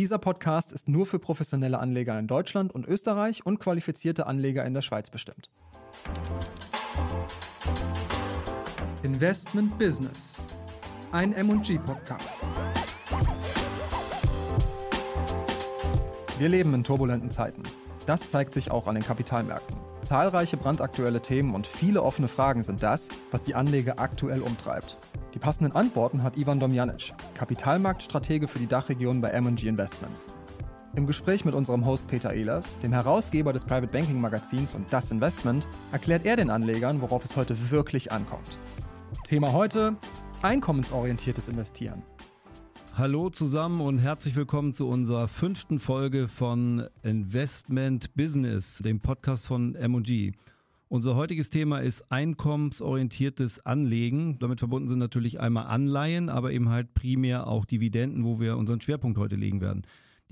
Dieser Podcast ist nur für professionelle Anleger in Deutschland und Österreich und qualifizierte Anleger in der Schweiz bestimmt. Investment Business. Ein MG-Podcast. Wir leben in turbulenten Zeiten. Das zeigt sich auch an den Kapitalmärkten. Zahlreiche brandaktuelle Themen und viele offene Fragen sind das, was die Anleger aktuell umtreibt. Die passenden Antworten hat Ivan Domjanic, Kapitalmarktstratege für die Dachregion bei M&G Investments. Im Gespräch mit unserem Host Peter Ehlers, dem Herausgeber des Private Banking Magazins und Das Investment, erklärt er den Anlegern, worauf es heute wirklich ankommt. Thema heute: einkommensorientiertes Investieren. Hallo zusammen und herzlich willkommen zu unserer fünften Folge von Investment Business, dem Podcast von M&G. Unser heutiges Thema ist einkommensorientiertes Anlegen. Damit verbunden sind natürlich einmal Anleihen, aber eben halt primär auch Dividenden, wo wir unseren Schwerpunkt heute legen werden.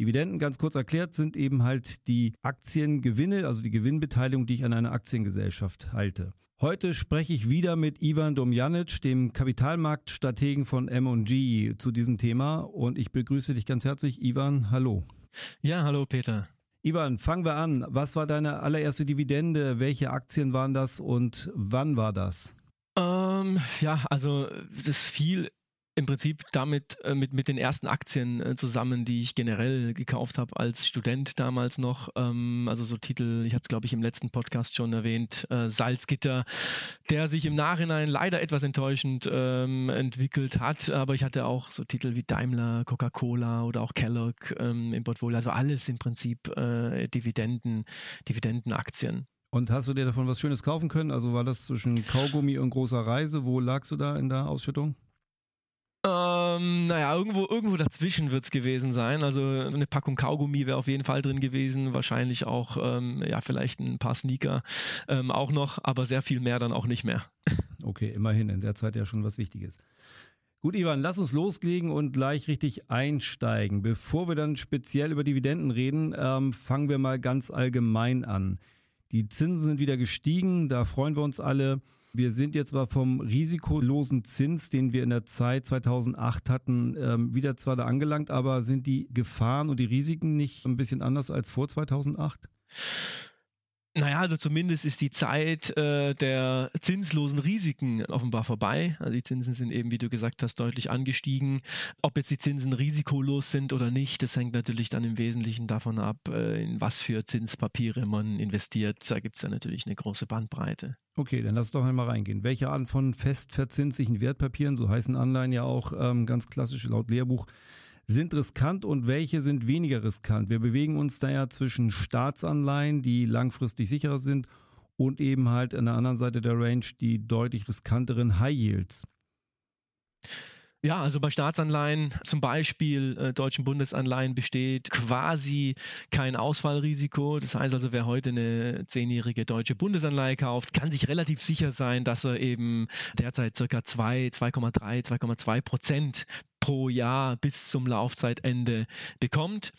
Dividenden, ganz kurz erklärt, sind eben halt die Aktiengewinne, also die Gewinnbeteiligung, die ich an einer Aktiengesellschaft halte. Heute spreche ich wieder mit Ivan Domjanic, dem Kapitalmarktstrategen von M&G zu diesem Thema und ich begrüße dich ganz herzlich. Ivan, hallo. Ja, hallo Peter. Ivan, fangen wir an. Was war deine allererste Dividende? Welche Aktien waren das und wann war das? Ähm, ja, also das fiel im Prinzip damit äh, mit, mit den ersten Aktien äh, zusammen, die ich generell gekauft habe als Student damals noch. Ähm, also so Titel, ich hatte es glaube ich im letzten Podcast schon erwähnt, äh, Salzgitter, der sich im Nachhinein leider etwas enttäuschend ähm, entwickelt hat. Aber ich hatte auch so Titel wie Daimler, Coca-Cola oder auch Kellogg ähm, im Portfolio. Also alles im Prinzip äh, Dividenden, Dividendenaktien. Und hast du dir davon was Schönes kaufen können? Also war das zwischen Kaugummi und großer Reise? Wo lagst du da in der Ausschüttung? Ähm, naja, irgendwo, irgendwo dazwischen wird es gewesen sein. Also eine Packung Kaugummi wäre auf jeden Fall drin gewesen. Wahrscheinlich auch, ähm, ja, vielleicht ein paar Sneaker ähm, auch noch, aber sehr viel mehr dann auch nicht mehr. Okay, immerhin in der Zeit ja schon was Wichtiges. Gut, Ivan, lass uns loslegen und gleich richtig einsteigen. Bevor wir dann speziell über Dividenden reden, ähm, fangen wir mal ganz allgemein an. Die Zinsen sind wieder gestiegen, da freuen wir uns alle. Wir sind jetzt zwar vom risikolosen Zins, den wir in der Zeit 2008 hatten, ähm, wieder zwar da angelangt, aber sind die Gefahren und die Risiken nicht ein bisschen anders als vor 2008? Naja, also zumindest ist die Zeit äh, der zinslosen Risiken offenbar vorbei. Also die Zinsen sind eben, wie du gesagt hast, deutlich angestiegen. Ob jetzt die Zinsen risikolos sind oder nicht, das hängt natürlich dann im Wesentlichen davon ab, äh, in was für Zinspapiere man investiert. Da gibt es ja natürlich eine große Bandbreite. Okay, dann lass doch einmal reingehen. Welche Arten von festverzinslichen Wertpapieren, so heißen Anleihen ja auch ähm, ganz klassisch laut Lehrbuch, sind riskant und welche sind weniger riskant. Wir bewegen uns da ja zwischen Staatsanleihen, die langfristig sicherer sind, und eben halt an der anderen Seite der Range die deutlich riskanteren High Yields. Ja, also bei Staatsanleihen, zum Beispiel äh, deutschen Bundesanleihen, besteht quasi kein Ausfallrisiko. Das heißt also, wer heute eine zehnjährige deutsche Bundesanleihe kauft, kann sich relativ sicher sein, dass er eben derzeit circa 2, 2,3, 2,2 Prozent pro Jahr bis zum Laufzeitende bekommt.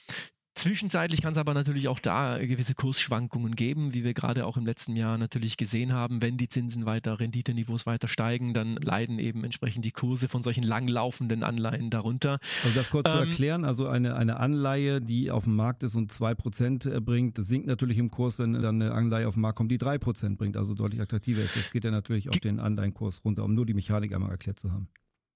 Zwischenzeitlich kann es aber natürlich auch da gewisse Kursschwankungen geben, wie wir gerade auch im letzten Jahr natürlich gesehen haben. Wenn die Zinsen weiter, Renditeniveaus weiter steigen, dann leiden eben entsprechend die Kurse von solchen langlaufenden Anleihen darunter. Also das kurz ähm, zu erklären, also eine, eine Anleihe, die auf dem Markt ist und zwei Prozent äh, bringt, sinkt natürlich im Kurs, wenn dann eine Anleihe auf den Markt kommt, die drei Prozent bringt, also deutlich attraktiver ist. Das geht ja natürlich auf den Anleihenkurs runter, um nur die Mechanik einmal erklärt zu haben.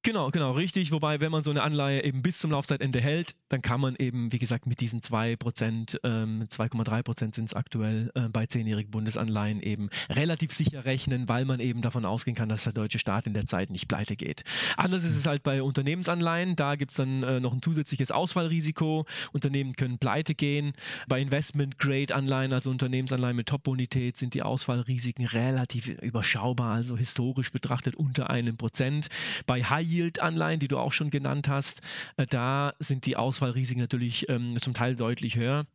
Genau, genau, richtig. Wobei, wenn man so eine Anleihe eben bis zum Laufzeitende hält, dann kann man eben, wie gesagt, mit diesen 2%, ähm, 2,3% sind es aktuell äh, bei zehnjährigen Bundesanleihen eben relativ sicher rechnen, weil man eben davon ausgehen kann, dass der deutsche Staat in der Zeit nicht pleite geht. Anders ist es halt bei Unternehmensanleihen. Da gibt's dann äh, noch ein zusätzliches Ausfallrisiko. Unternehmen können pleite gehen. Bei Investment-Grade-Anleihen, also Unternehmensanleihen mit Top-Bonität, sind die Ausfallrisiken relativ überschaubar, also historisch betrachtet unter einem Prozent. Bei High Yield-Anleihen, die du auch schon genannt hast, äh, da sind die Ausfallrisiken natürlich ähm, zum Teil deutlich höher.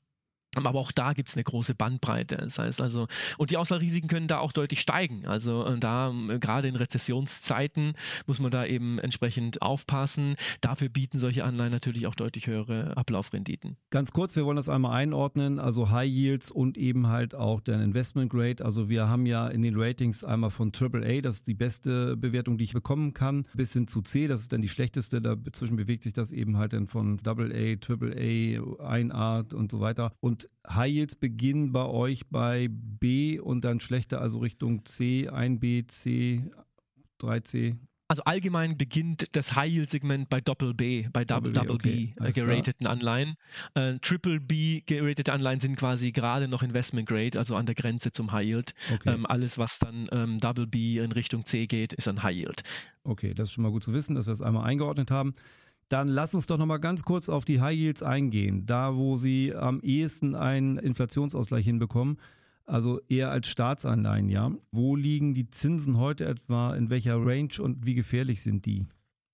Aber auch da gibt es eine große Bandbreite. Das heißt also, und die Auswahlrisiken können da auch deutlich steigen. Also äh, da äh, gerade in Rezessionszeiten muss man da eben entsprechend aufpassen. Dafür bieten solche Anleihen natürlich auch deutlich höhere Ablaufrenditen. Ganz kurz, wir wollen das einmal einordnen. Also High Yields und eben halt auch der Investment Grade. Also wir haben ja in den Ratings einmal von AAA, das ist die beste Bewertung, die ich bekommen kann, bis hin zu C, das ist dann die schlechteste. Dazwischen bewegt sich das eben halt dann von AA, AAA, 1A und so weiter. Und und High Yields beginnen bei euch bei B und dann schlechter, also Richtung C, 1B, C, 3C. Also allgemein beginnt das High Yield Segment bei Doppel B, bei Double, Double, okay. B äh, gerateten. Anleihen. Äh, Triple B geratete Anleihen sind quasi gerade noch Investment Grade, also an der Grenze zum High Yield. Okay. Ähm, alles, was dann ähm, Double B in Richtung C geht, ist ein High Yield. Okay, das ist schon mal gut zu wissen, dass wir es einmal eingeordnet haben. Dann lass uns doch nochmal ganz kurz auf die High Yields eingehen. Da, wo sie am ehesten einen Inflationsausgleich hinbekommen, also eher als Staatsanleihen, ja. Wo liegen die Zinsen heute etwa, in welcher Range und wie gefährlich sind die?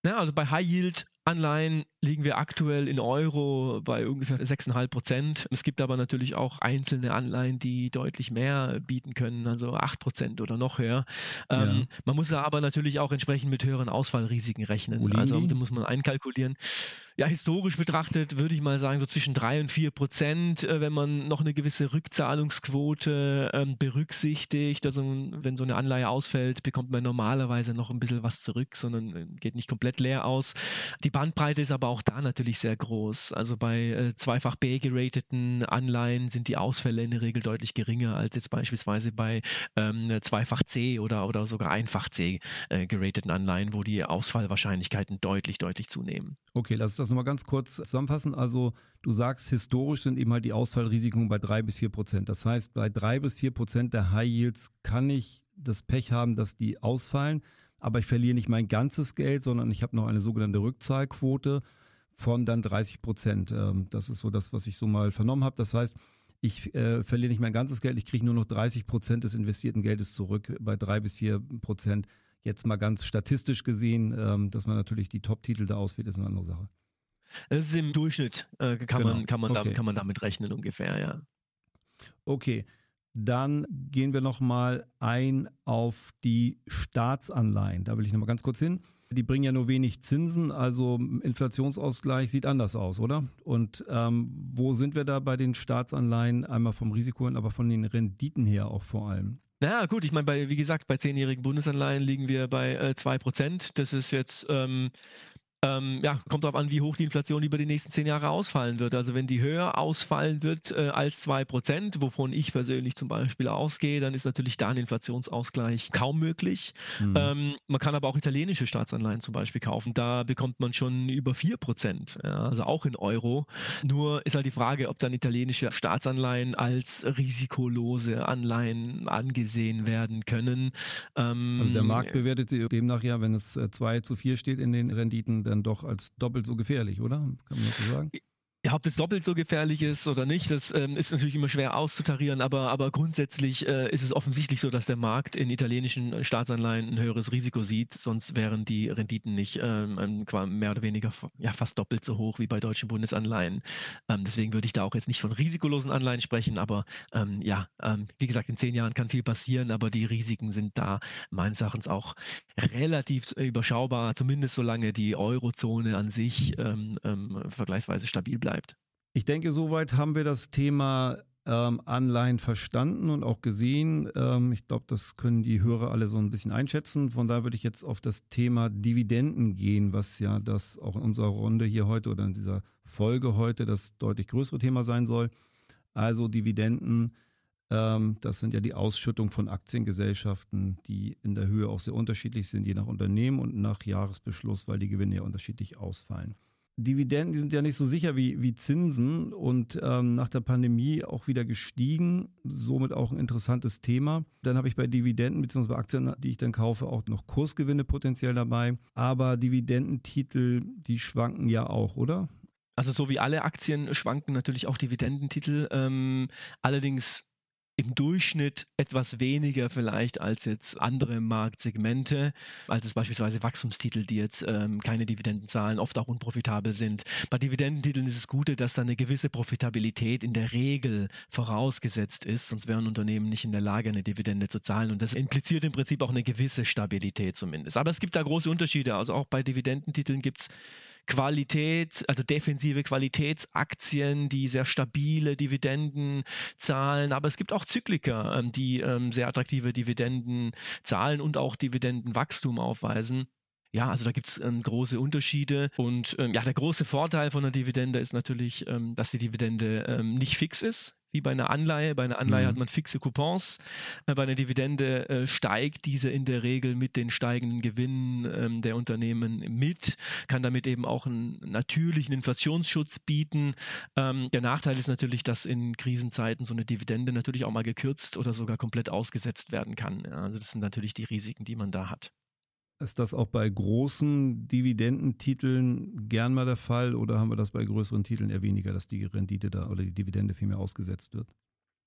Ja, also bei High Yield Anleihen liegen wir aktuell in Euro bei ungefähr 6,5 Prozent. Es gibt aber natürlich auch einzelne Anleihen, die deutlich mehr bieten können, also 8 Prozent oder noch höher. Ähm, ja. Man muss aber natürlich auch entsprechend mit höheren Ausfallrisiken rechnen. Also da muss man einkalkulieren ja, historisch betrachtet würde ich mal sagen, so zwischen drei und vier Prozent, äh, wenn man noch eine gewisse Rückzahlungsquote ähm, berücksichtigt. Also wenn so eine Anleihe ausfällt, bekommt man normalerweise noch ein bisschen was zurück, sondern äh, geht nicht komplett leer aus. Die Bandbreite ist aber auch da natürlich sehr groß. Also bei äh, zweifach B gerateten Anleihen sind die Ausfälle in der Regel deutlich geringer als jetzt beispielsweise bei ähm, zweifach C oder, oder sogar einfach C äh, gerateten Anleihen, wo die Ausfallwahrscheinlichkeiten deutlich, deutlich zunehmen. Okay, lass das nochmal ganz kurz zusammenfassen. Also du sagst, historisch sind eben halt die Ausfallrisiken bei drei bis vier Prozent. Das heißt, bei drei bis vier Prozent der High Yields kann ich das Pech haben, dass die ausfallen, aber ich verliere nicht mein ganzes Geld, sondern ich habe noch eine sogenannte Rückzahlquote von dann 30 Prozent. Ähm, das ist so das, was ich so mal vernommen habe. Das heißt, ich äh, verliere nicht mein ganzes Geld, ich kriege nur noch 30 Prozent des investierten Geldes zurück bei drei bis vier Prozent. Jetzt mal ganz statistisch gesehen, ähm, dass man natürlich die Top-Titel da auswählt, ist eine andere Sache. Es ist im Durchschnitt, äh, kann, genau. man, kann, man okay. damit, kann man damit rechnen ungefähr, ja. Okay, dann gehen wir nochmal ein auf die Staatsanleihen. Da will ich nochmal ganz kurz hin. Die bringen ja nur wenig Zinsen, also Inflationsausgleich sieht anders aus, oder? Und ähm, wo sind wir da bei den Staatsanleihen? Einmal vom Risiko, aber von den Renditen her auch vor allem. Naja, gut, ich meine, bei, wie gesagt, bei zehnjährigen Bundesanleihen liegen wir bei äh, 2%. Das ist jetzt ähm, ähm, ja, kommt darauf an, wie hoch die Inflation über die nächsten zehn Jahre ausfallen wird. Also wenn die höher ausfallen wird äh, als zwei Prozent, wovon ich persönlich zum Beispiel ausgehe, dann ist natürlich da ein Inflationsausgleich kaum möglich. Mhm. Ähm, man kann aber auch italienische Staatsanleihen zum Beispiel kaufen. Da bekommt man schon über vier Prozent, ja, also auch in Euro. Nur ist halt die Frage, ob dann italienische Staatsanleihen als risikolose Anleihen angesehen werden können. Ähm, also der Markt bewertet sie demnach ja, wenn es 2 äh, zu 4 steht in den Renditen, dann doch als doppelt so gefährlich, oder? Kann man das so sagen? Ja, ob das doppelt so gefährlich ist oder nicht, das ähm, ist natürlich immer schwer auszutarieren, aber, aber grundsätzlich äh, ist es offensichtlich so, dass der Markt in italienischen Staatsanleihen ein höheres Risiko sieht, sonst wären die Renditen nicht ähm, ähm mehr oder weniger ja, fast doppelt so hoch wie bei deutschen Bundesanleihen. Ähm, deswegen würde ich da auch jetzt nicht von risikolosen Anleihen sprechen, aber ähm, ja, ähm, wie gesagt, in zehn Jahren kann viel passieren, aber die Risiken sind da meines Erachtens auch relativ überschaubar, zumindest solange die Eurozone an sich vergleichsweise stabil bleibt bleibt. Ich denke, soweit haben wir das Thema ähm, Anleihen verstanden und auch gesehen. Ähm, ich glaube, das können die Hörer alle so ein bisschen einschätzen. Von da würde ich jetzt auf das Thema Dividenden gehen, was ja das auch in unserer Runde hier heute oder in dieser Folge heute das deutlich größere Thema sein soll. Also Dividenden, ähm, das sind ja die Ausschüttung von Aktiengesellschaften, die in der Höhe auch sehr unterschiedlich sind, je nach Unternehmen und nach Jahresbeschluss, weil die Gewinne ja unterschiedlich ausfallen. Dividenden, die sind ja nicht so sicher wie, wie Zinsen und ähm, nach der Pandemie auch wieder gestiegen, somit auch ein interessantes Thema. Dann habe ich bei Dividenden bzw. Aktien, die ich dann kaufe, auch noch Kursgewinne potenziell dabei. Aber Dividendentitel, die schwanken ja auch, oder? Also so wie alle Aktien schwanken natürlich auch Dividendentitel. Ähm, allerdings im Durchschnitt etwas weniger vielleicht als jetzt andere Marktsegmente, als es beispielsweise Wachstumstitel, die jetzt ähm, keine Dividenden zahlen, oft auch unprofitabel sind. Bei Dividendentiteln ist es Gute, dass da eine gewisse Profitabilität in der Regel vorausgesetzt ist, sonst wären Unternehmen nicht in der Lage, eine Dividende zu zahlen. Und das impliziert im Prinzip auch eine gewisse Stabilität zumindest. Aber es gibt da große Unterschiede. Also auch bei Dividendentiteln gibt es Qualität, also defensive Qualitätsaktien, die sehr stabile Dividenden zahlen. Aber es gibt auch Zykliker, ähm, die ähm, sehr attraktive Dividenden zahlen und auch Dividendenwachstum aufweisen. Ja, also da gibt es ähm, große Unterschiede. Und ähm, ja, der große Vorteil von einer Dividende ist natürlich, ähm, dass die Dividende ähm, nicht fix ist wie bei einer Anleihe. Bei einer Anleihe mhm. hat man fixe Coupons. Äh, bei einer Dividende äh, steigt diese in der Regel mit den steigenden Gewinnen ähm, der Unternehmen mit, kann damit eben auch einen natürlichen Inflationsschutz bieten. Ähm, der Nachteil ist natürlich, dass in Krisenzeiten so eine Dividende natürlich auch mal gekürzt oder sogar komplett ausgesetzt werden kann. Also das sind natürlich die Risiken, die man da hat. Ist das auch bei großen Dividendentiteln gern mal der Fall oder haben wir das bei größeren Titeln eher weniger, dass die Rendite da oder die Dividende viel mehr ausgesetzt wird?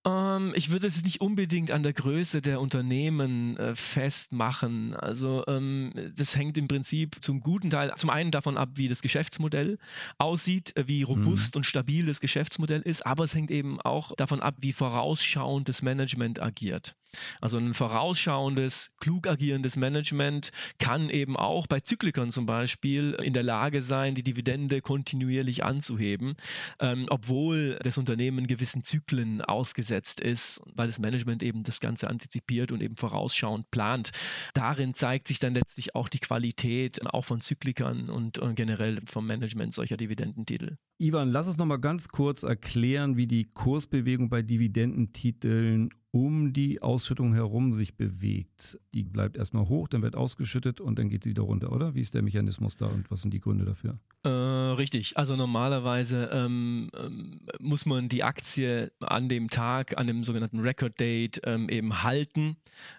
Ähm, ich würde es nicht unbedingt an der Größe der Unternehmen äh, festmachen. Also ähm, das hängt im Prinzip zum guten Teil zum einen davon ab, wie das Geschäftsmodell aussieht, äh, wie robust mhm. und stabil das Geschäftsmodell ist, aber es hängt eben auch davon ab, wie vorausschauend das Management agiert. Also ein vorausschauendes, klug agierendes Management kann eben auch bei Zyklikern zum Beispiel in der Lage sein, die Dividende kontinuierlich anzuheben, ähm, obwohl das Unternehmen gewissen Zyklen ausgesetzt ist, weil das Management eben das Ganze antizipiert und eben vorausschauend plant. Darin zeigt sich dann letztlich auch die Qualität auch von Zyklikern und generell vom Management solcher Dividendentitel. Ivan, lass uns noch mal ganz kurz erklären, wie die Kursbewegung bei Dividendentiteln um die Ausschüttung herum sich bewegt. Die bleibt erstmal hoch, dann wird ausgeschüttet und dann geht sie wieder runter, oder? Wie ist der Mechanismus da und was sind die Gründe dafür? Äh, richtig. Also normalerweise ähm, ähm, muss man die Aktie an dem Tag, an dem sogenannten Record Date ähm, eben halten,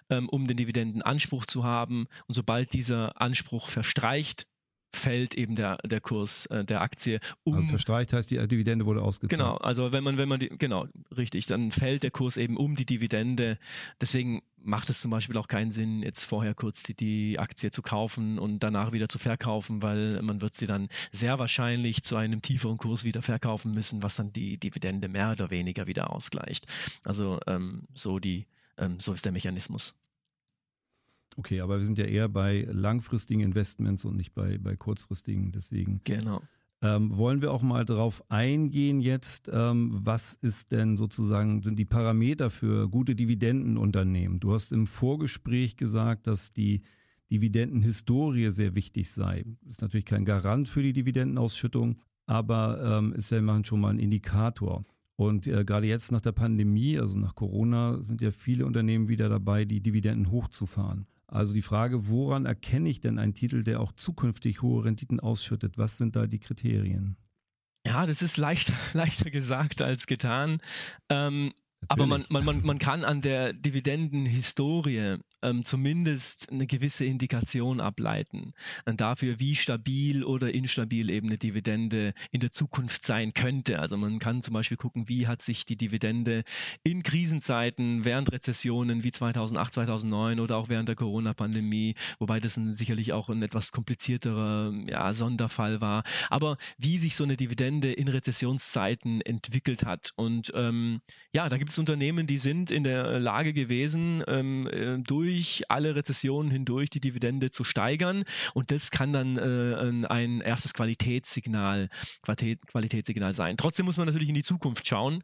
ähm, um den Dividendenanspruch zu haben. Und sobald dieser Anspruch verstreicht, fällt eben der, der Kurs äh, der Aktie um. Also verstreicht heißt, die Dividende wurde ausgezahlt. Genau, also wenn man, wenn man die, genau, richtig, dann fällt der Kurs eben um die Dividende. Deswegen macht es zum Beispiel auch keinen Sinn, jetzt vorher kurz die, die Aktie zu kaufen und danach wieder zu verkaufen, weil man wird sie dann sehr wahrscheinlich zu einem tieferen Kurs wieder verkaufen müssen, was dann die Dividende mehr oder weniger wieder ausgleicht. Also ähm, so die, ähm, so ist der Mechanismus. Okay, aber wir sind ja eher bei langfristigen Investments und nicht bei, bei kurzfristigen. Deswegen genau. Ähm, wollen wir auch mal darauf eingehen jetzt, ähm, was ist denn sozusagen, sind die Parameter für gute Dividendenunternehmen? Du hast im Vorgespräch gesagt, dass die Dividendenhistorie sehr wichtig sei. Ist natürlich kein Garant für die Dividendenausschüttung, aber ähm, ist ja immerhin schon mal ein Indikator. Und äh, gerade jetzt nach der Pandemie, also nach Corona, sind ja viele Unternehmen wieder dabei, die Dividenden hochzufahren. Also die Frage, woran erkenne ich denn einen Titel, der auch zukünftig hohe Renditen ausschüttet? Was sind da die Kriterien? Ja, das ist leichter, leichter gesagt als getan. Ähm, aber man, man, man, kann an der Dividendenhistorie ähm, zumindest eine gewisse Indikation ableiten dafür, wie stabil oder instabil eben eine Dividende in der Zukunft sein könnte. Also man kann zum Beispiel gucken, wie hat sich die Dividende in Krisenzeiten, während Rezessionen wie 2008, 2009 oder auch während der Corona-Pandemie, wobei das ein, sicherlich auch ein etwas komplizierterer ja, Sonderfall war, aber wie sich so eine Dividende in Rezessionszeiten entwickelt hat. Und ähm, ja, da gibt es Unternehmen, die sind in der Lage gewesen, ähm, äh, durch alle Rezessionen hindurch die Dividende zu steigern. Und das kann dann äh, ein erstes Qualitätssignal, Qualität, Qualitätssignal sein. Trotzdem muss man natürlich in die Zukunft schauen.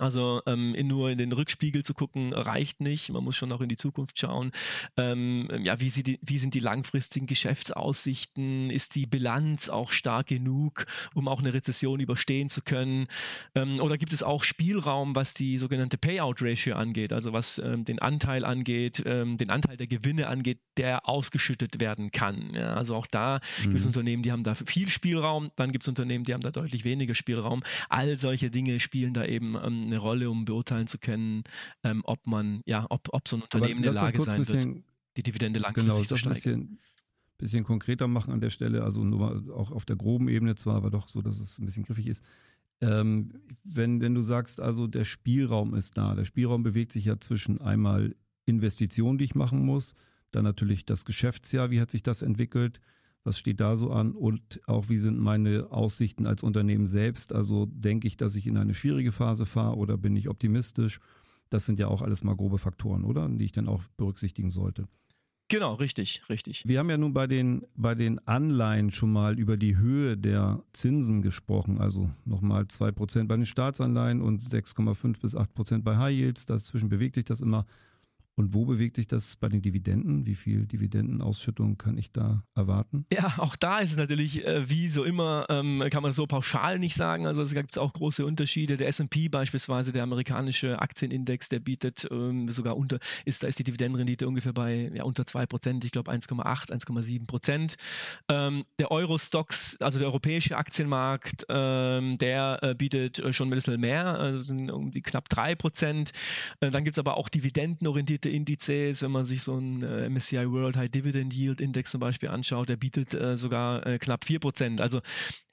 Also ähm, in nur in den Rückspiegel zu gucken reicht nicht. Man muss schon auch in die Zukunft schauen. Ähm, ja, wie, die, wie, sind die langfristigen Geschäftsaussichten? Ist die Bilanz auch stark genug, um auch eine Rezession überstehen zu können? Ähm, oder gibt es auch Spielraum, was die sogenannte Payout Ratio angeht, also was ähm, den Anteil angeht, ähm, den Anteil der Gewinne angeht, der ausgeschüttet werden kann? Ja, also auch da mhm. gibt es Unternehmen, die haben da viel Spielraum. Dann gibt es Unternehmen, die haben da deutlich weniger Spielraum. All solche Dinge spielen da eben ähm, eine Rolle, um beurteilen zu können, ähm, ob man, ja, ob, ob so ein Unternehmen in der Lage sein bisschen, wird, die Dividende langfristig genau, zu steigern. Bisschen, bisschen konkreter machen an der Stelle, also nur auch auf der groben Ebene zwar, aber doch so, dass es ein bisschen griffig ist. Ähm, wenn, wenn du sagst, also der Spielraum ist da, der Spielraum bewegt sich ja zwischen einmal Investitionen, die ich machen muss, dann natürlich das Geschäftsjahr, wie hat sich das entwickelt, was steht da so an und auch wie sind meine Aussichten als Unternehmen selbst, also denke ich, dass ich in eine schwierige Phase fahre oder bin ich optimistisch, das sind ja auch alles mal grobe Faktoren, oder? Die ich dann auch berücksichtigen sollte. Genau, richtig, richtig. Wir haben ja nun bei den, bei den Anleihen schon mal über die Höhe der Zinsen gesprochen, also nochmal zwei Prozent bei den Staatsanleihen und 6,5 bis 8 Prozent bei High Yields. Dazwischen bewegt sich das immer. Und wo bewegt sich das bei den Dividenden? Wie viel Dividendenausschüttung kann ich da erwarten? Ja, auch da ist es natürlich, äh, wie so immer, ähm, kann man so pauschal nicht sagen. Also es gibt auch große Unterschiede. Der S&P beispielsweise, der amerikanische Aktienindex, der bietet ähm, sogar unter, ist, da ist die Dividendenrendite ungefähr bei ja, unter 2 Prozent, ich glaube 1,8, 1,7 Prozent. Ähm, der Eurostox, also der europäische Aktienmarkt, ähm, der äh, bietet äh, schon ein bisschen mehr, also sind um die knapp 3 Prozent. Äh, dann gibt es aber auch dividendenorientierte bestimmte Indizes, wenn man sich so einen äh, MSCI World High Dividend Yield Index zum Beispiel anschaut, der bietet äh, sogar äh, knapp 4%. Also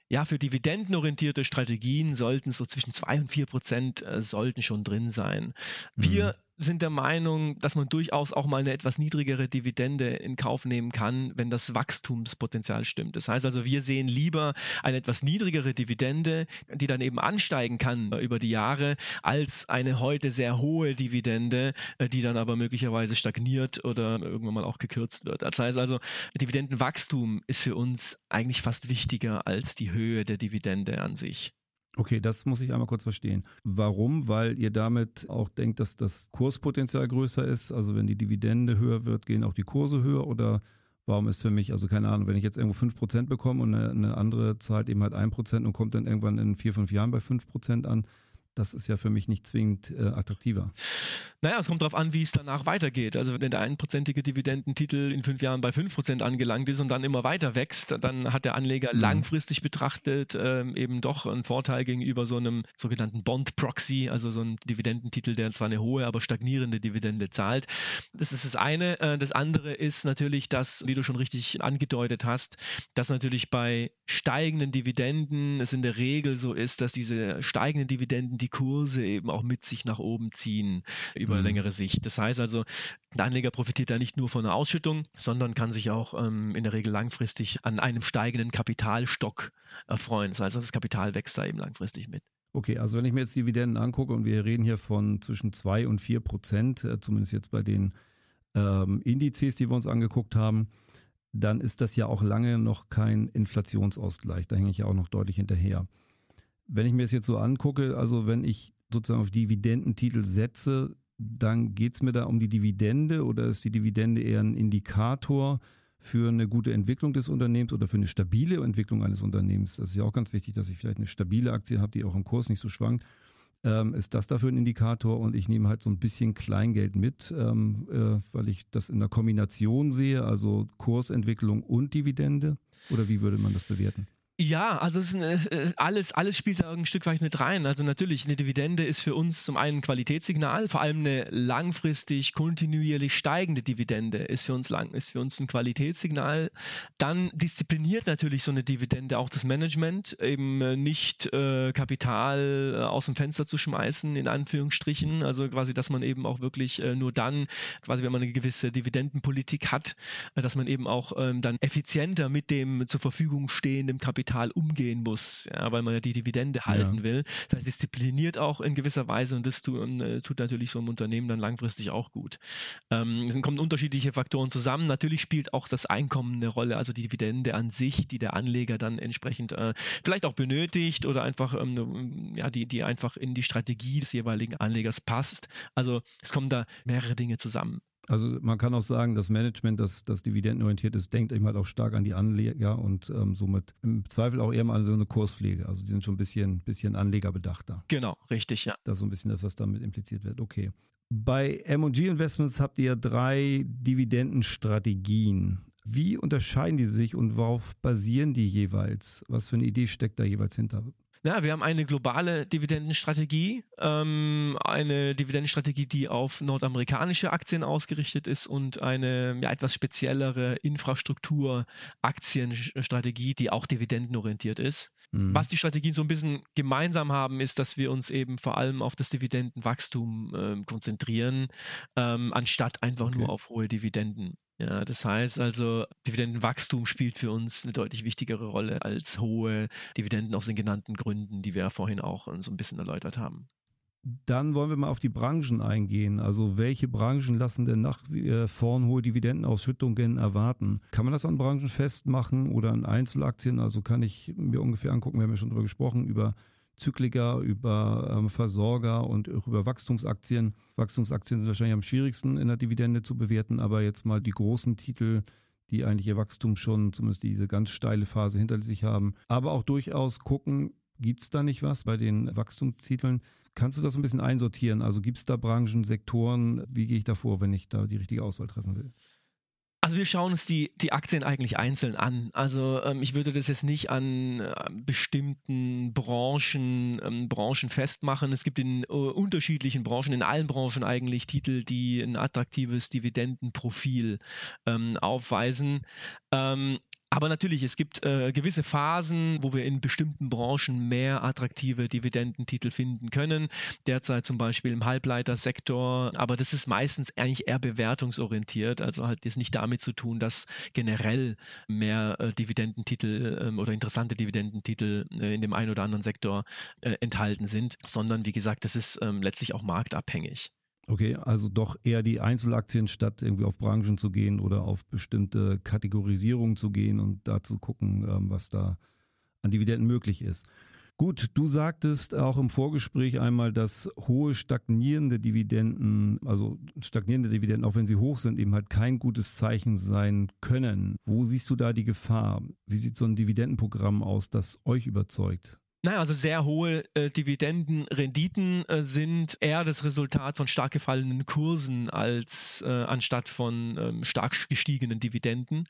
ja, für dividendenorientierte Strategien sollten so zwischen 2 und 4 Prozent äh, sollten schon drin sein. Wir mhm sind der Meinung, dass man durchaus auch mal eine etwas niedrigere Dividende in Kauf nehmen kann, wenn das Wachstumspotenzial stimmt. Das heißt also, wir sehen lieber eine etwas niedrigere Dividende, die dann eben ansteigen kann über die Jahre, als eine heute sehr hohe Dividende, äh, die dann aber möglicherweise stagniert oder irgendwann mal auch gekürzt wird. Das heißt also, Dividendenwachstum ist für uns eigentlich fast wichtiger als die Höhe der Dividende an sich. Okay, das muss ich einmal kurz verstehen. Warum? Weil ihr damit auch denkt, dass das Kurspotenzial größer ist. Also wenn die Dividende höher wird, gehen auch die Kurse höher oder warum ist für mich, also keine Ahnung, wenn ich jetzt irgendwo 5% bekomme und eine, eine andere zahlt eben halt 1% und kommt dann irgendwann in vier, fünf Jahren bei 5% an, das ist ja für mich nicht zwingend äh, attraktiver. Naja, es kommt darauf an, wie es danach weitergeht. Also wenn der einprozentige Dividendentitel in fünf Jahren bei fünf Prozent angelangt ist und dann immer weiter wächst, dann hat der Anleger mhm. langfristig betrachtet ähm, eben doch einen Vorteil gegenüber so einem sogenannten Bond Proxy, also so einem Dividendentitel, der zwar eine hohe, aber stagnierende Dividende zahlt. Das ist das eine. Äh, das andere ist natürlich, dass, wie du schon richtig angedeutet hast, dass natürlich bei steigenden Dividenden es in der Regel so ist, dass diese steigenden Dividenden die Kurse eben auch mit sich nach oben ziehen über mhm. längere Sicht. Das heißt also, der Anleger profitiert da nicht nur von der Ausschüttung, sondern kann sich auch ähm, in der Regel langfristig an einem steigenden Kapitalstock erfreuen. Das heißt, das Kapital wächst da eben langfristig mit. Okay, also wenn ich mir jetzt Dividenden angucke und wir reden hier von zwischen 2 und 4 Prozent, äh, zumindest jetzt bei den ähm, Indizes, die wir uns angeguckt haben, dann ist das ja auch lange noch kein Inflationsausgleich. Da hänge ich ja auch noch deutlich hinterher. Wenn ich mir das jetzt so angucke, also wenn ich sozusagen auf Dividendentitel setze, dann geht es mir da um die Dividende oder ist die Dividende eher ein Indikator für eine gute Entwicklung des Unternehmens oder für eine stabile Entwicklung eines Unternehmens? Das ist ja auch ganz wichtig, dass ich vielleicht eine stabile Aktie habe, die auch im Kurs nicht so schwankt. Ähm, ist das dafür ein Indikator und ich nehme halt so ein bisschen Kleingeld mit, ähm, äh, weil ich das in der Kombination sehe, also Kursentwicklung und Dividende? Oder wie würde man das bewerten? Ja, also eine, äh, alles, alles spielt da ein Stück weit mit rein. Also natürlich, eine Dividende ist für uns zum einen ein Qualitätssignal, vor allem eine langfristig, kontinuierlich steigende Dividende ist für uns lang, ist für uns ein Qualitätssignal. Dann diszipliniert natürlich so eine Dividende auch das Management, eben äh, nicht äh, Kapital äh, aus dem Fenster zu schmeißen, in Anführungsstrichen. Also quasi, dass man eben auch wirklich äh, nur dann, quasi wenn man eine gewisse Dividendenpolitik hat, äh, dass man eben auch ähm, dann effizienter mit dem zur Verfügung stehenden Kapital Kapital umgehen muss, ja, weil man ja die Dividende halten ja. will. Das heißt, diszipliniert auch in gewisser Weise und das tut, äh, tut natürlich so einem Unternehmen dann langfristig auch gut. Ähm, es kommen unterschiedliche Faktoren zusammen. Natürlich spielt auch das Einkommen eine Rolle, also die Dividende an sich, die der Anleger dann entsprechend äh, vielleicht auch benötigt oder einfach, ähm, ja, die, die einfach in die Strategie des jeweiligen Anlegers passt. Also es kommen da mehrere Dinge zusammen. Also man kann auch sagen, das Management, das, das dividendenorientiert ist, denkt eben halt auch stark an die Anleger und ähm, somit im Zweifel auch eher mal an so eine Kurspflege. Also die sind schon ein bisschen, bisschen anlegerbedachter. Genau, richtig, ja. Das ist so ein bisschen das, was damit impliziert wird. Okay. Bei M&G Investments habt ihr drei Dividendenstrategien. Wie unterscheiden die sich und worauf basieren die jeweils? Was für eine Idee steckt da jeweils hinter? Ja, wir haben eine globale Dividendenstrategie, ähm, eine Dividendenstrategie, die auf nordamerikanische Aktien ausgerichtet ist und eine ja, etwas speziellere Infrastruktur-Aktienstrategie, die auch dividendenorientiert ist. Mhm. Was die Strategien so ein bisschen gemeinsam haben, ist, dass wir uns eben vor allem auf das Dividendenwachstum äh, konzentrieren, ähm, anstatt einfach okay. nur auf hohe Dividenden. Ja, das heißt also, Dividendenwachstum spielt für uns eine deutlich wichtigere Rolle als hohe Dividenden aus den genannten Gründen, die wir ja vorhin auch so ein bisschen erläutert haben. Dann wollen wir mal auf die Branchen eingehen. Also welche Branchen lassen denn nach wie vorn hohe Dividendenausschüttungen erwarten? Kann man das an Branchen festmachen oder an Einzelaktien? Also kann ich mir ungefähr angucken, wir haben ja schon darüber gesprochen, über Zykliker, über ähm, Versorger und auch über Wachstumsaktien. Wachstumsaktien sind wahrscheinlich am schwierigsten in der Dividende zu bewerten, aber jetzt mal die großen Titel, die eigentlich ihr Wachstum schon, zumindest diese ganz steile Phase hinter sich haben. Aber auch durchaus gucken, gibt es da nicht was bei den Wachstumstiteln? Kannst du das ein bisschen einsortieren? Also gibt es da Branchen, Sektoren? Wie gehe ich da vor, wenn ich da die richtige Auswahl treffen will? Also wir schauen uns die, die Aktien eigentlich einzeln an. Also ähm, ich würde das jetzt nicht an äh, bestimmten Branchen, ähm, Branchen festmachen. Es gibt in äh, unterschiedlichen Branchen, in allen Branchen eigentlich Titel, die ein attraktives Dividendenprofil ähm, aufweisen. Aber natürlich, es gibt äh, gewisse Phasen, wo wir in bestimmten Branchen mehr attraktive Dividendentitel finden können. Derzeit zum Beispiel im Halbleitersektor. Aber das ist meistens eigentlich eher bewertungsorientiert. Also hat jetzt nicht damit zu tun, dass generell mehr äh, Dividendentitel äh, oder interessante Dividendentitel äh, in dem einen oder anderen Sektor äh, enthalten sind, sondern wie gesagt, das ist ähm, letztlich auch marktabhängig. Okay, also doch eher die Einzelaktien statt irgendwie auf Branchen zu gehen oder auf bestimmte Kategorisierungen zu gehen und da zu gucken, ähm, was da an Dividenden möglich ist. Gut, du sagtest auch im Vorgespräch einmal, dass hohe stagnierende Dividenden, also stagnierende Dividenden, auch wenn sie hoch sind, eben halt kein gutes Zeichen sein können. Wo siehst du da die Gefahr? Wie sieht so ein Dividendenprogramm aus, das euch überzeugt? Naja, also sehr hohe äh, Dividendenrenditen äh, sind eher das Resultat von stark gefallenen Kursen als äh, anstatt von ähm, stark gestiegenen Dividenden.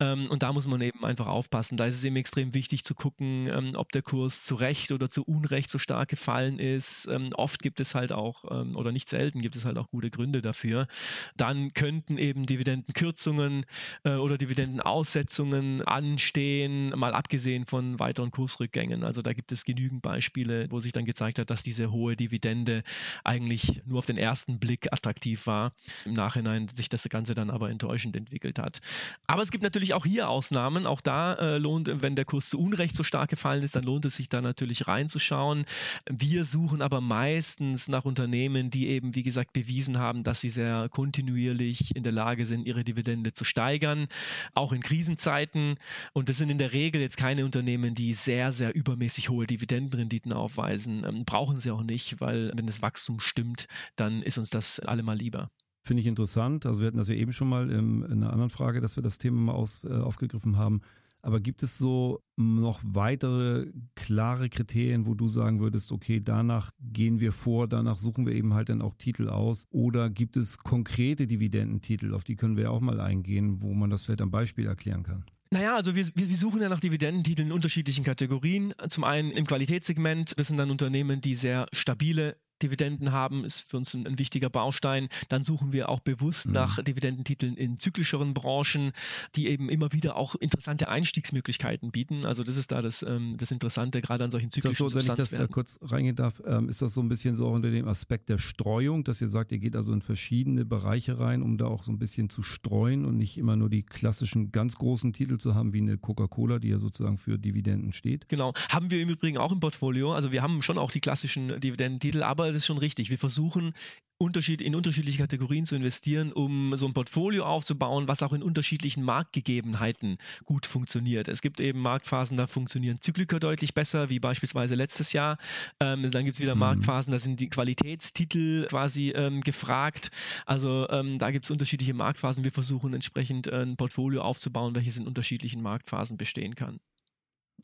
Ähm, und da muss man eben einfach aufpassen. Da ist es eben extrem wichtig zu gucken, ähm, ob der Kurs zu Recht oder zu Unrecht so stark gefallen ist. Ähm, oft gibt es halt auch, ähm, oder nicht selten gibt es halt auch gute Gründe dafür. Dann könnten eben Dividendenkürzungen äh, oder Dividendenaussetzungen anstehen, mal abgesehen von weiteren Kursrückgängen. Also da gibt gibt es genügend Beispiele, wo sich dann gezeigt hat, dass diese hohe Dividende eigentlich nur auf den ersten Blick attraktiv war. Im Nachhinein sich das Ganze dann aber enttäuschend entwickelt hat. Aber es gibt natürlich auch hier Ausnahmen. Auch da äh, lohnt, wenn der Kurs zu Unrecht so stark gefallen ist, dann lohnt es sich da natürlich reinzuschauen. Wir suchen aber meistens nach Unternehmen, die eben, wie gesagt, bewiesen haben, dass sie sehr kontinuierlich in der Lage sind, ihre Dividende zu steigern, auch in Krisenzeiten. Und das sind in der Regel jetzt keine Unternehmen, die sehr, sehr übermäßig hoch hohe Dividendenrenditen aufweisen, ähm, brauchen sie auch nicht, weil wenn das Wachstum stimmt, dann ist uns das allemal lieber. Finde ich interessant. Also wir hatten das ja eben schon mal in, in einer anderen Frage, dass wir das Thema mal aus, äh, aufgegriffen haben. Aber gibt es so noch weitere klare Kriterien, wo du sagen würdest, okay, danach gehen wir vor, danach suchen wir eben halt dann auch Titel aus? Oder gibt es konkrete Dividendentitel, auf die können wir auch mal eingehen, wo man das vielleicht am Beispiel erklären kann? Naja, also wir, wir, suchen ja nach Dividendentiteln in unterschiedlichen Kategorien. Zum einen im Qualitätssegment, das sind dann Unternehmen, die sehr stabile Dividenden haben, ist für uns ein, ein wichtiger Baustein. Dann suchen wir auch bewusst mhm. nach Dividendentiteln in zyklischeren Branchen, die eben immer wieder auch interessante Einstiegsmöglichkeiten bieten. Also das ist da das, ähm, das Interessante, gerade an solchen zyklischen ist das so, wenn ich das da kurz reingehen darf, ähm, ist das so ein bisschen so unter dem Aspekt der Streuung, dass ihr sagt, ihr geht also in verschiedene Bereiche rein, um da auch so ein bisschen zu streuen und nicht immer nur die klassischen ganz großen Titel zu haben, wie eine Coca-Cola, die ja sozusagen für Dividenden steht? Genau. Haben wir im Übrigen auch im Portfolio. Also wir haben schon auch die klassischen Dividendentitel, aber das ist schon richtig. Wir versuchen Unterschied, in unterschiedliche Kategorien zu investieren, um so ein Portfolio aufzubauen, was auch in unterschiedlichen Marktgegebenheiten gut funktioniert. Es gibt eben Marktphasen, da funktionieren Zykliker deutlich besser, wie beispielsweise letztes Jahr. Ähm, dann gibt es wieder mhm. Marktphasen, da sind die Qualitätstitel quasi ähm, gefragt. Also ähm, da gibt es unterschiedliche Marktphasen. Wir versuchen entsprechend äh, ein Portfolio aufzubauen, welches in unterschiedlichen Marktphasen bestehen kann.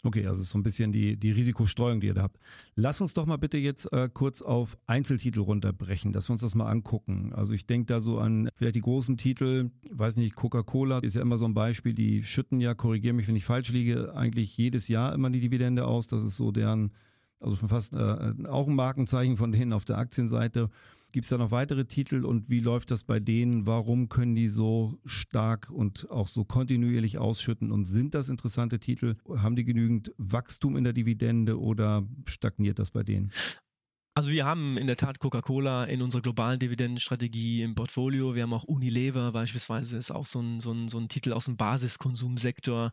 Okay, also so ein bisschen die, die Risikostreuung, die ihr da habt. Lass uns doch mal bitte jetzt äh, kurz auf Einzeltitel runterbrechen, dass wir uns das mal angucken. Also ich denke da so an vielleicht die großen Titel, weiß nicht, Coca-Cola ist ja immer so ein Beispiel, die schütten ja, korrigiere mich, wenn ich falsch liege, eigentlich jedes Jahr immer die Dividende aus. Das ist so deren, also schon fast äh, auch ein Markenzeichen von denen auf der Aktienseite. Gibt es da noch weitere Titel und wie läuft das bei denen? Warum können die so stark und auch so kontinuierlich ausschütten? Und sind das interessante Titel? Haben die genügend Wachstum in der Dividende oder stagniert das bei denen? Also wir haben in der Tat Coca-Cola in unserer globalen Dividendenstrategie im Portfolio. Wir haben auch Unilever beispielsweise, ist auch so ein, so ein, so ein Titel aus dem Basiskonsumsektor,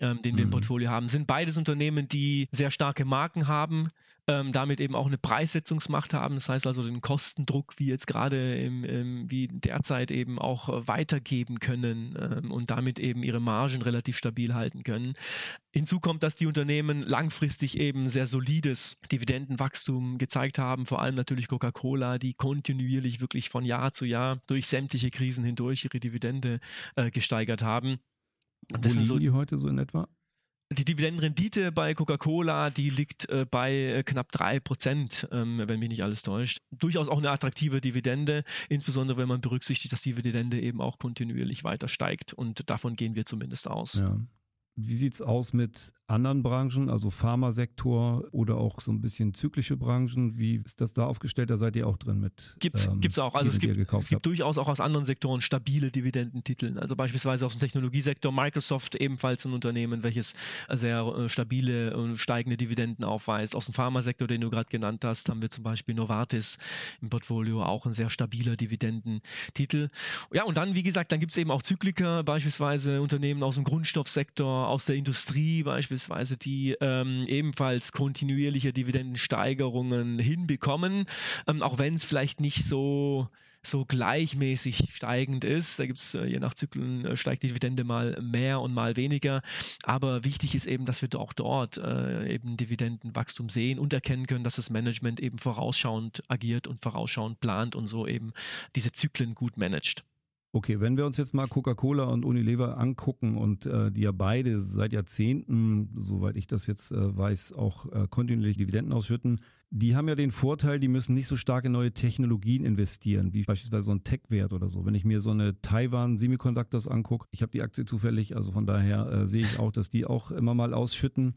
ähm, den wir im mhm. Portfolio haben. Sind beides Unternehmen, die sehr starke Marken haben, ähm, damit eben auch eine Preissetzungsmacht haben. Das heißt also den Kostendruck, wie jetzt gerade im, im, wie derzeit eben auch äh, weitergeben können ähm, und damit eben ihre Margen relativ stabil halten können. Hinzu kommt, dass die Unternehmen langfristig eben sehr solides Dividendenwachstum gezeigt haben, vor allem natürlich Coca-Cola, die kontinuierlich wirklich von Jahr zu Jahr durch sämtliche Krisen hindurch ihre Dividende äh, gesteigert haben. Und das Wo liegen so, die heute so in etwa? Die Dividendenrendite bei Coca-Cola, die liegt äh, bei äh, knapp drei Prozent, ähm, wenn mich nicht alles täuscht. Durchaus auch eine attraktive Dividende, insbesondere wenn man berücksichtigt, dass die Dividende eben auch kontinuierlich weiter steigt. Und davon gehen wir zumindest aus. Ja. Wie sieht es aus mit anderen Branchen, also Pharmasektor oder auch so ein bisschen zyklische Branchen? Wie ist das da aufgestellt? Da seid ihr auch drin mit. Gibt ähm, es auch. Also es gibt, es gibt durchaus auch aus anderen Sektoren stabile Dividendentitel. Also beispielsweise aus dem Technologiesektor Microsoft ebenfalls ein Unternehmen, welches sehr äh, stabile und steigende Dividenden aufweist. Aus dem Pharmasektor, den du gerade genannt hast, haben wir zum Beispiel Novartis im Portfolio, auch ein sehr stabiler Dividendentitel. Ja, und dann, wie gesagt, dann gibt es eben auch Zykliker, beispielsweise Unternehmen aus dem Grundstoffsektor, aus der Industrie beispielsweise die ähm, ebenfalls kontinuierliche Dividendensteigerungen hinbekommen, ähm, auch wenn es vielleicht nicht so so gleichmäßig steigend ist. Da gibt es äh, je nach Zyklen äh, steigt die Dividende mal mehr und mal weniger. Aber wichtig ist eben, dass wir auch dort äh, eben Dividendenwachstum sehen und erkennen können, dass das Management eben vorausschauend agiert und vorausschauend plant und so eben diese Zyklen gut managt. Okay, wenn wir uns jetzt mal Coca-Cola und Unilever angucken und äh, die ja beide seit Jahrzehnten, soweit ich das jetzt äh, weiß, auch äh, kontinuierlich Dividenden ausschütten, die haben ja den Vorteil, die müssen nicht so stark in neue Technologien investieren, wie beispielsweise so ein Tech-Wert oder so. Wenn ich mir so eine Taiwan Semiconductors angucke, ich habe die Aktie zufällig, also von daher äh, sehe ich auch, dass die auch immer mal ausschütten.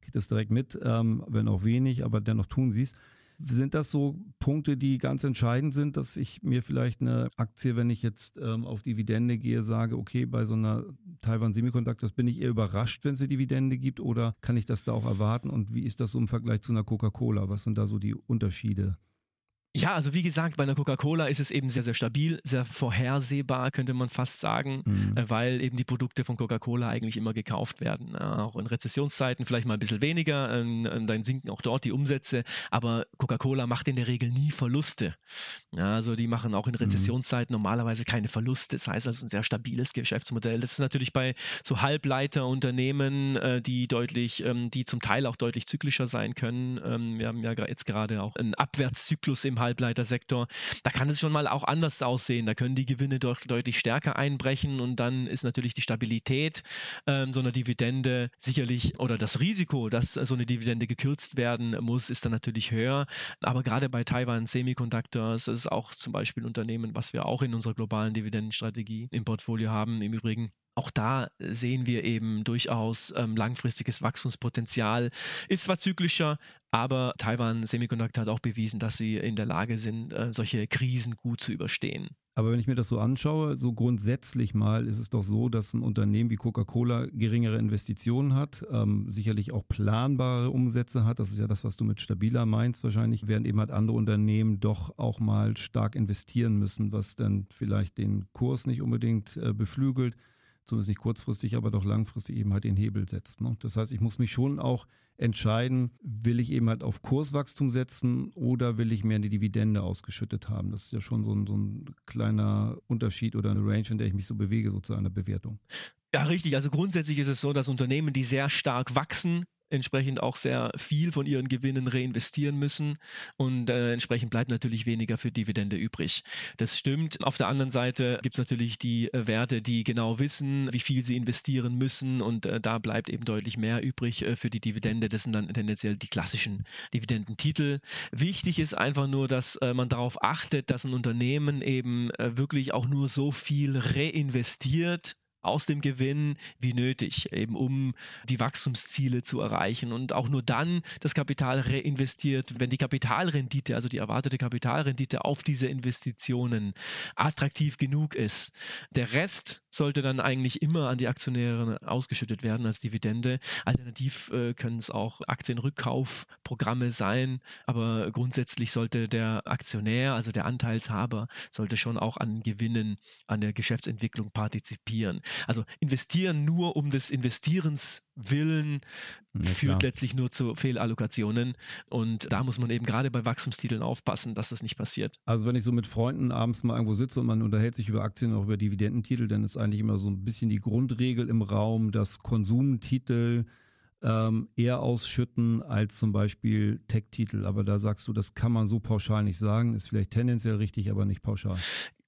Geht das direkt mit, ähm, wenn auch wenig, aber dennoch tun sie es. Sind das so Punkte, die ganz entscheidend sind, dass ich mir vielleicht eine Aktie, wenn ich jetzt ähm, auf Dividende gehe, sage, okay, bei so einer Taiwan Semiconductors bin ich eher überrascht, wenn es eine Dividende gibt oder kann ich das da auch erwarten und wie ist das so im Vergleich zu einer Coca-Cola? Was sind da so die Unterschiede? Ja, also wie gesagt, bei einer Coca-Cola ist es eben sehr, sehr stabil, sehr vorhersehbar, könnte man fast sagen, mhm. Äh, weil eben die Produkte von Coca-Cola eigentlich immer gekauft werden. Auch in Rezessionszeiten vielleicht mal ein bisschen weniger, ähm, ähm, dann sinken auch dort die Umsätze, aber Coca-Cola macht in der Regel nie Verluste. also die machen auch in mhm. Rezessionszeiten normalerweise keine Verluste. Das heißt also ein sehr stabiles Geschäftsmodell. Das ist natürlich bei so Halbleiterunternehmen, äh, die deutlich, ähm, die zum Teil auch deutlich zyklischer sein können. Wir haben ja jetzt gerade auch einen Abwärtszyklus im Halbleitersektor. Da kann es schon mal auch anders aussehen. Da können die Gewinne doch deutlich stärker einbrechen und dann ist natürlich die Stabilität ähm, so einer Dividende sicherlich oder das Risiko, dass so eine Dividende gekürzt werden muss, ist dann natürlich höher. Aber gerade bei Taiwan Semiconductors, ist auch zum Beispiel ein Unternehmen, was wir auch in unserer globalen Dividendenstrategie im Portfolio haben. Im Übrigen auch da sehen wir eben durchaus ähm, langfristiges Wachstumspotenzial. Ist zwar zyklischer, aber Taiwan Semiconductor hat auch bewiesen, dass sie in der Lage sind, äh, solche Krisen gut zu überstehen. Aber wenn ich mir das so anschaue, so grundsätzlich mal ist es doch so, dass ein Unternehmen wie Coca-Cola geringere Investitionen hat, ähm, sicherlich auch planbare Umsätze hat. Das ist ja das, was du mit stabiler meinst wahrscheinlich, während eben halt andere Unternehmen doch auch mal stark investieren müssen, was dann vielleicht den Kurs nicht unbedingt äh, beflügelt zumindest nicht kurzfristig, aber doch langfristig eben halt den Hebel setzt. Ne? Das heißt, ich muss mich schon auch entscheiden, will ich eben halt auf Kurswachstum setzen oder will ich mehr in die Dividende ausgeschüttet haben. Das ist ja schon so ein, so ein kleiner Unterschied oder eine Range, in der ich mich so bewege, sozusagen in der Bewertung. Ja, richtig. Also grundsätzlich ist es so, dass Unternehmen, die sehr stark wachsen, entsprechend auch sehr viel von ihren Gewinnen reinvestieren müssen und äh, entsprechend bleibt natürlich weniger für Dividende übrig. Das stimmt. Auf der anderen Seite gibt es natürlich die äh, Werte, die genau wissen, wie viel sie investieren müssen und äh, da bleibt eben deutlich mehr übrig äh, für die Dividende. Das sind dann tendenziell die klassischen Dividendentitel. Wichtig ist einfach nur, dass äh, man darauf achtet, dass ein Unternehmen eben äh, wirklich auch nur so viel reinvestiert, aus dem Gewinn wie nötig, eben um die Wachstumsziele zu erreichen und auch nur dann das Kapital reinvestiert, wenn die Kapitalrendite, also die erwartete Kapitalrendite auf diese Investitionen attraktiv genug ist. Der Rest sollte dann eigentlich immer an die Aktionäre ausgeschüttet werden als Dividende. Alternativ äh, können es auch Aktienrückkaufprogramme sein, aber grundsätzlich sollte der Aktionär, also der Anteilshaber, sollte schon auch an Gewinnen, an der Geschäftsentwicklung partizipieren. Also investieren nur um des Investierens willen ja, führt letztlich nur zu Fehlallokationen und da muss man eben gerade bei Wachstumstiteln aufpassen, dass das nicht passiert. Also wenn ich so mit Freunden abends mal irgendwo sitze und man unterhält sich über Aktien, auch über Dividendentitel, dann ist eigentlich immer so ein bisschen die Grundregel im Raum, dass Konsumtitel ähm, eher ausschütten als zum Beispiel Tech-Titel. Aber da sagst du, das kann man so pauschal nicht sagen, ist vielleicht tendenziell richtig, aber nicht pauschal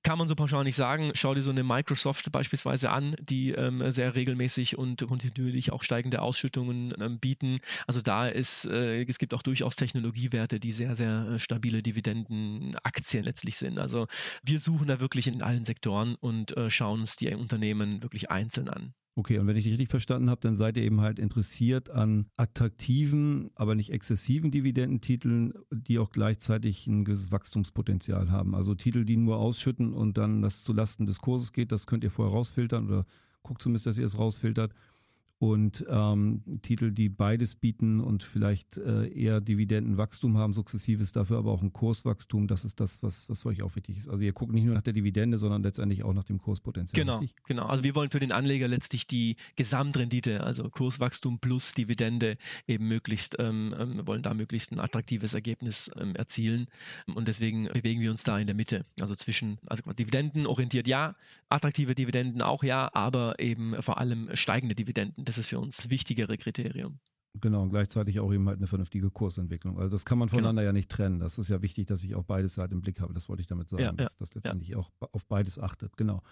kann man so pauschal nicht sagen. Schau dir so eine Microsoft beispielsweise an, die ähm, sehr regelmäßig und kontinuierlich auch steigende Ausschüttungen ähm, bieten. Also da ist, äh, es gibt auch durchaus Technologiewerte, die sehr, sehr äh, stabile Dividendenaktien letztlich sind. Also wir suchen da wirklich in allen Sektoren und äh, schauen uns die Unternehmen wirklich einzeln an. Okay, und wenn ich dich richtig verstanden habe, dann seid ihr eben halt interessiert an attraktiven, aber nicht exzessiven Dividendentiteln, die auch gleichzeitig ein gewisses Wachstumspotenzial haben. Also Titel, die nur ausschütten und dann das zulasten des Kurses geht, das könnt ihr vorher rausfiltern oder guckt zumindest, dass ihr es rausfiltert und ähm, Titel, die beides bieten und vielleicht äh, eher Dividendenwachstum haben, sukzessives, dafür aber auch ein Kurswachstum, das ist das, was, was für euch auch wichtig ist. Also ihr guckt nicht nur nach der Dividende, sondern letztendlich auch nach dem Kurspotenzial. Genau, richtig? genau. Also wir wollen für den Anleger letztlich die Gesamtrendite, also Kurswachstum plus Dividende eben möglichst, ähm, ähm, wollen da möglichst ein attraktives Ergebnis ähm, erzielen und deswegen bewegen wir uns da in der Mitte, also zwischen, also Dividenden orientiert ja, attraktive Dividenden auch ja, aber eben vor allem steigende Dividenden das ist für uns wichtigere Kriterium. Genau, und gleichzeitig auch eben halt eine vernünftige Kursentwicklung. Also das kann man voneinander genau. ja nicht trennen. Das ist ja wichtig, dass ich auch beides halt im Blick habe. Das wollte ich damit sagen, ja, dass ja, das letztendlich ja. auch auf beides achtet. Genau.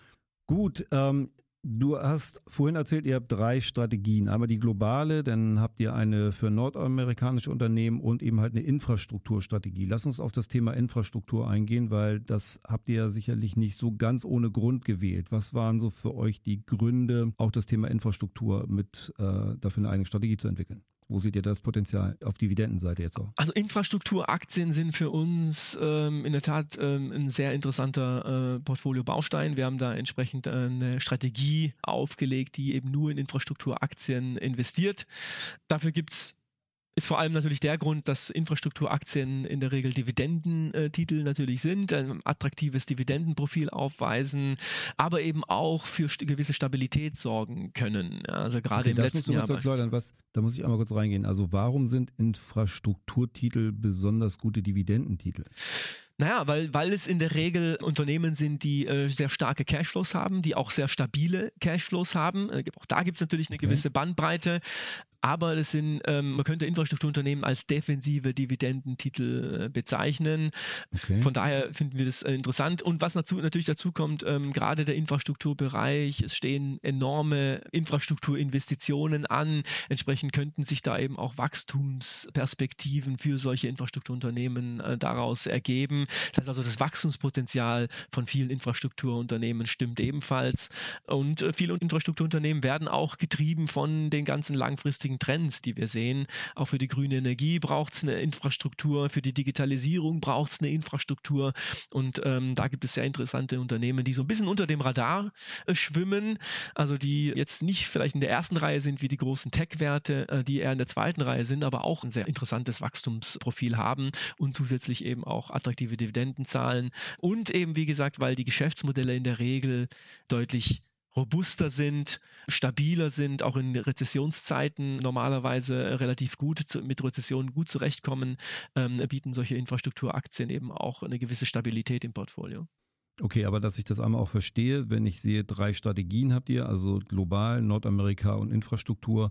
Gut, ähm, Du hast vorhin erzählt, ihr habt drei Strategien. Einmal die globale, dann habt ihr eine für nordamerikanische Unternehmen und eben halt eine Infrastrukturstrategie. Lass uns auf das Thema Infrastruktur eingehen, weil das habt ihr ja sicherlich nicht so ganz ohne Grund gewählt. Was waren so für euch die Gründe, auch das Thema Infrastruktur mit äh, dafür eine eigene Strategie zu entwickeln? Wo seht ihr das Potenzial auf Dividendenseite jetzt auch? Also Infrastrukturaktien sind für uns ähm, in der Tat ähm, ein sehr interessanter äh, Portfolio-Baustein. Wir haben da entsprechend äh, eine Strategie aufgelegt, die eben nur in Infrastrukturaktien investiert. Dafür gibt es ist vor allem natürlich der Grund, dass Infrastrukturaktien in der Regel Dividendentitel natürlich sind, ein attraktives Dividendenprofil aufweisen, aber eben auch für gewisse Stabilität sorgen können. Also gerade okay, im das letzten Jahr. Erklären, was, da muss ich einmal kurz reingehen. Also warum sind Infrastrukturtitel besonders gute Dividendentitel? Naja, weil, weil es in der Regel Unternehmen sind, die äh, sehr starke Cashflows haben, die auch sehr stabile Cashflows haben. Äh, auch da gibt es natürlich eine okay. gewisse Bandbreite aber das sind, ähm, man könnte Infrastrukturunternehmen als defensive Dividendentitel äh, bezeichnen. Okay. Von daher finden wir das äh, interessant. Und was dazu, natürlich dazu kommt, ähm, gerade der Infrastrukturbereich, es stehen enorme Infrastrukturinvestitionen an. Entsprechend könnten sich da eben auch Wachstumsperspektiven für solche Infrastrukturunternehmen äh, daraus ergeben. Das heißt also, das Wachstumspotenzial von vielen Infrastrukturunternehmen stimmt ebenfalls. Und äh, viele Infrastrukturunternehmen werden auch getrieben von den ganzen langfristigen langfristigen Trends, die wir sehen. Auch für die grüne Energie braucht es eine Infrastruktur, für die Digitalisierung braucht es eine Infrastruktur. Und ähm, da gibt es sehr interessante Unternehmen, die so ein bisschen unter dem Radar äh, schwimmen, also die jetzt nicht vielleicht in der ersten Reihe sind wie die großen Tech-Werte, äh, die eher in der zweiten Reihe sind, aber auch ein sehr interessantes Wachstumsprofil haben und zusätzlich eben auch attraktive Dividenden zahlen. Und eben, wie gesagt, weil die Geschäftsmodelle in der Regel deutlich robuster sind, stabiler sind, auch in Rezessionszeiten normalerweise relativ gut mit Rezessionen gut zurechtkommen, ähm, bieten solche Infrastrukturaktien eben auch eine gewisse Stabilität im Portfolio. Okay, aber dass ich das einmal auch verstehe, wenn ich sehe, drei Strategien habt ihr, also global, Nordamerika und Infrastruktur,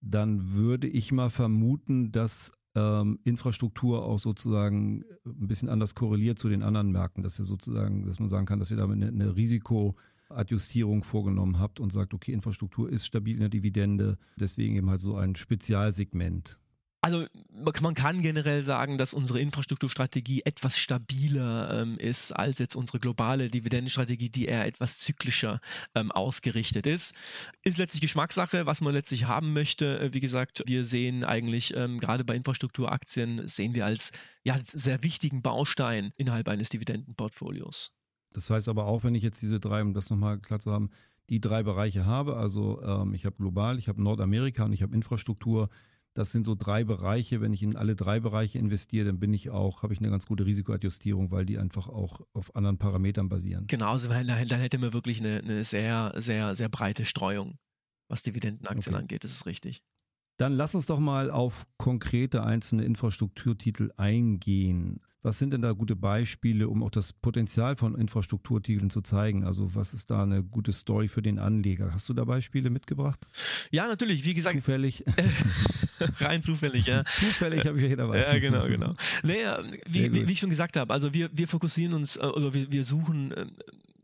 dann würde ich mal vermuten, dass ähm, Infrastruktur auch sozusagen ein bisschen anders korreliert zu den anderen Märkten, dass ihr sozusagen, dass man sagen kann, dass ihr damit eine, eine Risiko Adjustierung vorgenommen habt und sagt, okay, Infrastruktur ist stabil in der Dividende, deswegen eben halt so ein Spezialsegment. Also man kann generell sagen, dass unsere Infrastrukturstrategie etwas stabiler ähm, ist als jetzt unsere globale Dividendenstrategie, die eher etwas zyklischer ähm, ausgerichtet ist. Ist letztlich Geschmackssache, was man letztlich haben möchte. Äh, wie gesagt, wir sehen eigentlich ähm, gerade bei Infrastrukturaktien sehen wir als ja, sehr wichtigen Baustein innerhalb eines Dividendenportfolios. Das heißt aber auch, wenn ich jetzt diese drei, um das nochmal klar zu haben, die drei Bereiche habe, also ähm, ich habe global, ich habe Nordamerika und ich habe Infrastruktur, das sind so drei Bereiche. Wenn ich in alle drei Bereiche investiere, dann bin ich auch, habe ich eine ganz gute Risikoadjustierung, weil die einfach auch auf anderen Parametern basieren. Genau, also dann, dann hätte man wirklich eine, eine, sehr, sehr, sehr breite Streuung, was Dividendenaktien okay. angeht. Das ist richtig. Dann lass uns doch mal auf konkrete einzelne Infrastrukturtitel eingehen. Was sind denn da gute Beispiele, um auch das Potenzial von Infrastrukturtiteln zu zeigen? Also was ist da eine gute Story für den Anleger? Hast du da Beispiele mitgebracht? Ja, natürlich. Wie gesagt. Zufällig. Rein zufällig, ja. Zufällig habe ich hier dabei. Ja, genau, genau. Naja, wie, wie, wie, ich schon gesagt habe, also wir, wir fokussieren uns äh, oder wir, wir suchen ähm,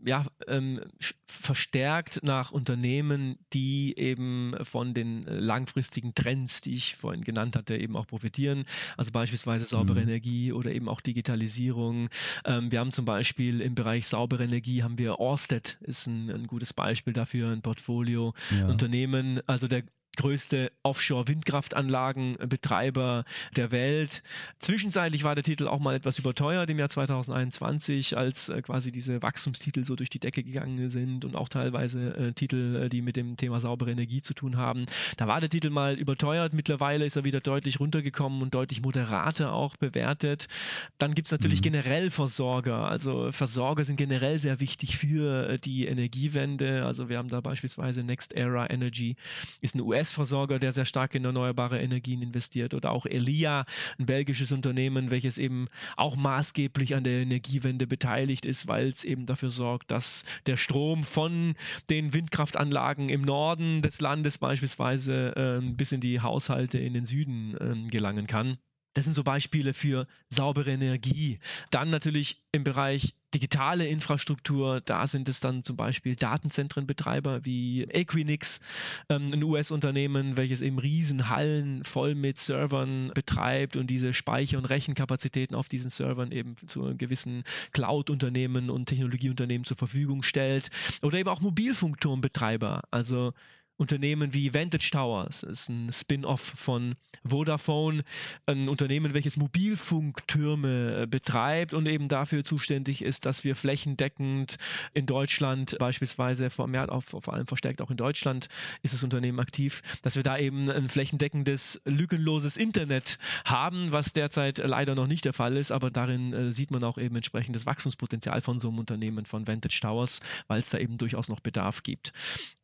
ja, ähm, verstärkt nach Unternehmen, die eben von den langfristigen Trends, die ich vorhin genannt hatte, eben auch profitieren. Also beispielsweise saubere mhm. Energie oder eben auch Digitalisierung. Ähm, wir haben zum Beispiel im Bereich saubere Energie haben wir Orsted, ist ein, ein gutes Beispiel dafür, ein Portfolio. Ja. Unternehmen, also der größte Offshore-Windkraftanlagenbetreiber der Welt. Zwischenzeitlich war der Titel auch mal etwas überteuert im Jahr 2021, als äh, quasi diese Wachstumstitel so durch die Decke gegangen sind und auch teilweise äh, Titel, äh, die mit dem Thema saubere Energie zu tun haben. Da war der Titel mal überteuert. Mittlerweile ist er wieder deutlich runtergekommen und deutlich moderater auch bewertet. Dann gibt es natürlich mhm. generell Versorger. Also Versorger sind generell sehr wichtig für äh, die Energiewende. Also wir haben da beispielsweise Next Era Energy, ist ein US US-Versorger, der sehr stark in erneuerbare Energien investiert oder auch Elia, ein belgisches Unternehmen, welches eben auch maßgeblich an der Energiewende beteiligt ist, weil es eben dafür sorgt, dass der Strom von den Windkraftanlagen im Norden des Landes beispielsweise äh, bis in die Haushalte in den Süden äh, gelangen kann. Das sind so Beispiele für saubere Energie. Dann natürlich im Bereich digitale Infrastruktur, da sind es dann zum Beispiel Datenzentrenbetreiber wie Equinix, ähm, ein US-Unternehmen, welches eben Riesenhallen voll mit Servern betreibt und diese Speicher- und Rechenkapazitäten auf diesen Servern eben zu gewissen Cloud-Unternehmen und Technologieunternehmen zur Verfügung stellt. Oder eben auch Mobilfunkturmbetreiber, also Unternehmen wie Vantage Towers, ist ein Spin-off von Vodafone, ein Unternehmen, welches Mobilfunktürme äh, betreibt und eben dafür zuständig ist, dass wir flächendeckend in Deutschland beispielsweise, vermehrt auf, vor allem verstärkt auch in Deutschland ist das Unternehmen aktiv, dass wir da eben ein flächendeckendes, lückenloses Internet haben, was derzeit leider noch nicht der Fall ist, aber darin äh, sieht man auch eben entsprechend das Wachstumspotenzial von so einem Unternehmen von Vantage Towers, weil es da eben durchaus noch Bedarf gibt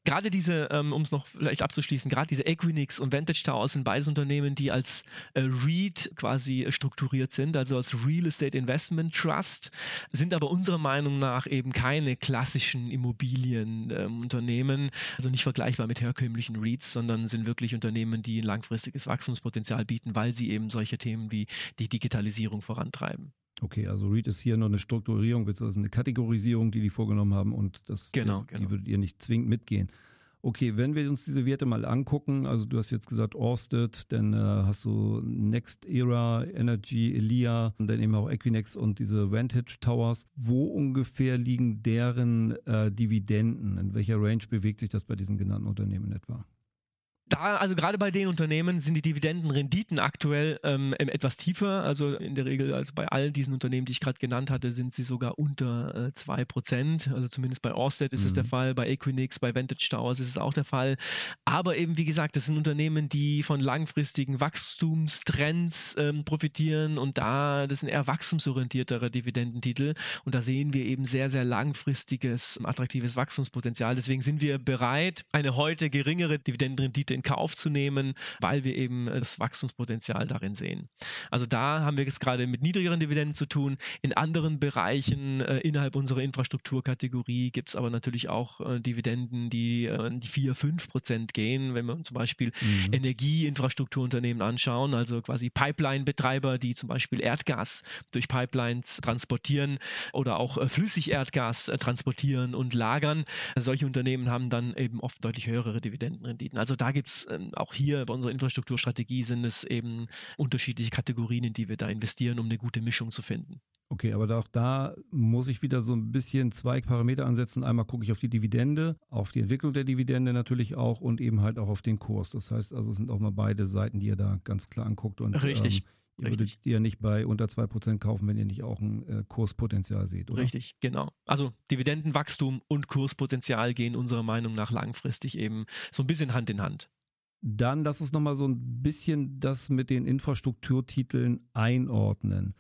gerade diese, ähm, um es noch vielleicht abzuschließen, gerade diese Equinix und Vantage Towers sind beides Unternehmen, die als äh, REIT quasi strukturiert sind, also als Real Estate Investment Trust, sind aber unserer Meinung nach eben keine klassischen Immobilienunternehmen, ähm, also nicht vergleichbar mit herkömmlichen REITs, sondern sind wirklich Unternehmen, die ein langfristiges Wachstumspotenzial bieten, weil sie eben solche Themen wie die Digitalisierung vorantreiben. Okay, also Read ist hier noch eine Strukturierung bzw. eine Kategorisierung, die die vorgenommen haben und das, genau, die, genau. würdet ihr nicht zwingend mitgehen. Okay, wenn wir uns diese Werte mal angucken, also du hast jetzt gesagt Orsted, dann äh, hast du Next Era, Energy, Elia, und dann eben auch Equinex und diese Vantage Towers. Wo ungefähr liegen deren äh, Dividenden? In welcher Range bewegt sich das bei diesen genannten Unternehmen etwa? Da, also gerade bei den Unternehmen sind die Dividendenrenditen aktuell ähm, etwas tiefer. Also in der Regel, also bei all diesen Unternehmen, die ich gerade genannt hatte, sind sie sogar unter äh, 2%. Also zumindest bei Orsted ist mhm. es der mhm. Fall, bei Equinix, bei Vantage Towers ist es auch der Fall. Aber eben, wie gesagt, das sind Unternehmen, die von langfristigen Wachstumstrends ähm, profitieren und da, das sind eher wachstumsorientiertere Dividendentitel. Und da sehen wir eben sehr, sehr langfristiges, attraktives Wachstumspotenzial. Deswegen sind wir bereit, eine heute geringere Dividendenrendite in Kauf zu nehmen, weil wir eben äh, das Wachstumspotenzial darin sehen. Also da haben wir es gerade mit niedrigeren Dividenden zu tun. In anderen Bereichen äh, innerhalb unserer Infrastrukturkategorie gibt es aber natürlich auch äh, Dividenden, die äh, die 4, 5 Prozent gehen, wenn wir zum Beispiel mhm. Energieinfrastrukturunternehmen anschauen, also quasi Pipeline-Betreiber, die zum Beispiel Erdgas durch Pipelines transportieren oder auch äh, Flüssigerdgas äh, transportieren und lagern. Solche Unternehmen haben dann eben oft deutlich höhere Dividendenrenditen. Also da gibt Ähm, auch hier bei unserer Infrastrukturstrategie sind es eben unterschiedliche Kategorien, in die wir da investieren, um eine gute Mischung zu finden. Okay, aber auch da muss ich wieder so ein bisschen zwei Parameter ansetzen. Einmal gucke ich auf die Dividende, auf die Entwicklung der Dividende natürlich auch und eben halt auch auf den Kurs. Das heißt also, es sind auch mal beide Seiten, die ihr da ganz klar anguckt. Und, Richtig. Ähm, Ihr Richtig. würdet ihr nicht bei unter 2% kaufen, wenn ihr nicht auch ein äh, Kurspotenzial seht, oder? Richtig, genau. Also Dividendenwachstum und Kurspotenzial gehen unserer Meinung nach langfristig eben so ein bisschen Hand in Hand. Dann lass uns nochmal so ein bisschen das mit den Infrastrukturtiteln einordnen.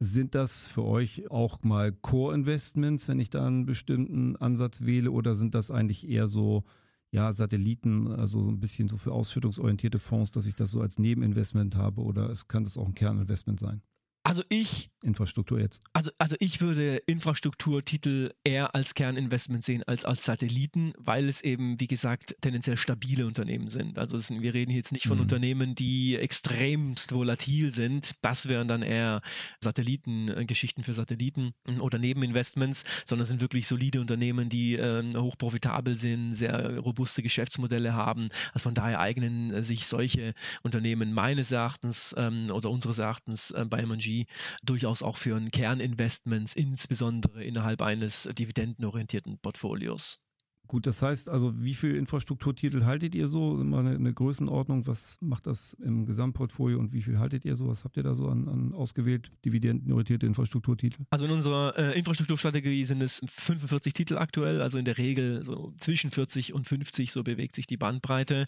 Sind das für euch auch mal Core-Investments, wenn ich da einen bestimmten Ansatz wähle, oder sind das eigentlich eher so ja, Satelliten, also so ein bisschen so für ausschüttungsorientierte Fonds, dass ich das so als Nebeninvestment habe oder es kann das auch ein Kerninvestment sein? Also ich. Infrastruktur jetzt. Also, also ich würde Infrastrukturtitel eher als Kerninvestment sehen als als Satelliten, weil es eben, wie gesagt, tendenziell stabile Unternehmen sind. Also sind, wir reden jetzt nicht von mhm. Unternehmen, die extremst volatil sind. Das wären dann eher Satelliten, äh, Geschichten für Satelliten hm, oder Nebeninvestments, sondern sind wirklich solide Unternehmen, die äh, hochprofitabel sind, sehr robuste Geschäftsmodelle haben. Also von daher eignen äh, sich solche Unternehmen meines Erachtens ähm, oder unseres Erachtens äh, bei M&G durchaus auch für ein Kerninvestments, insbesondere innerhalb eines dividendenorientierten Portfolios. Gut, das heißt also, wie viele Infrastrukturtitel haltet ihr so? Mal eine, eine, Größenordnung, was macht das im Gesamtportfolio und wie viel haltet ihr so? Was habt ihr da so an, an ausgewählt, dividendenorientierte Infrastrukturtitel? Also in unserer äh, Infrastrukturstrategie sind es 45 Titel aktuell, also in der Regel so zwischen 40 und 50, so bewegt sich die Bandbreite.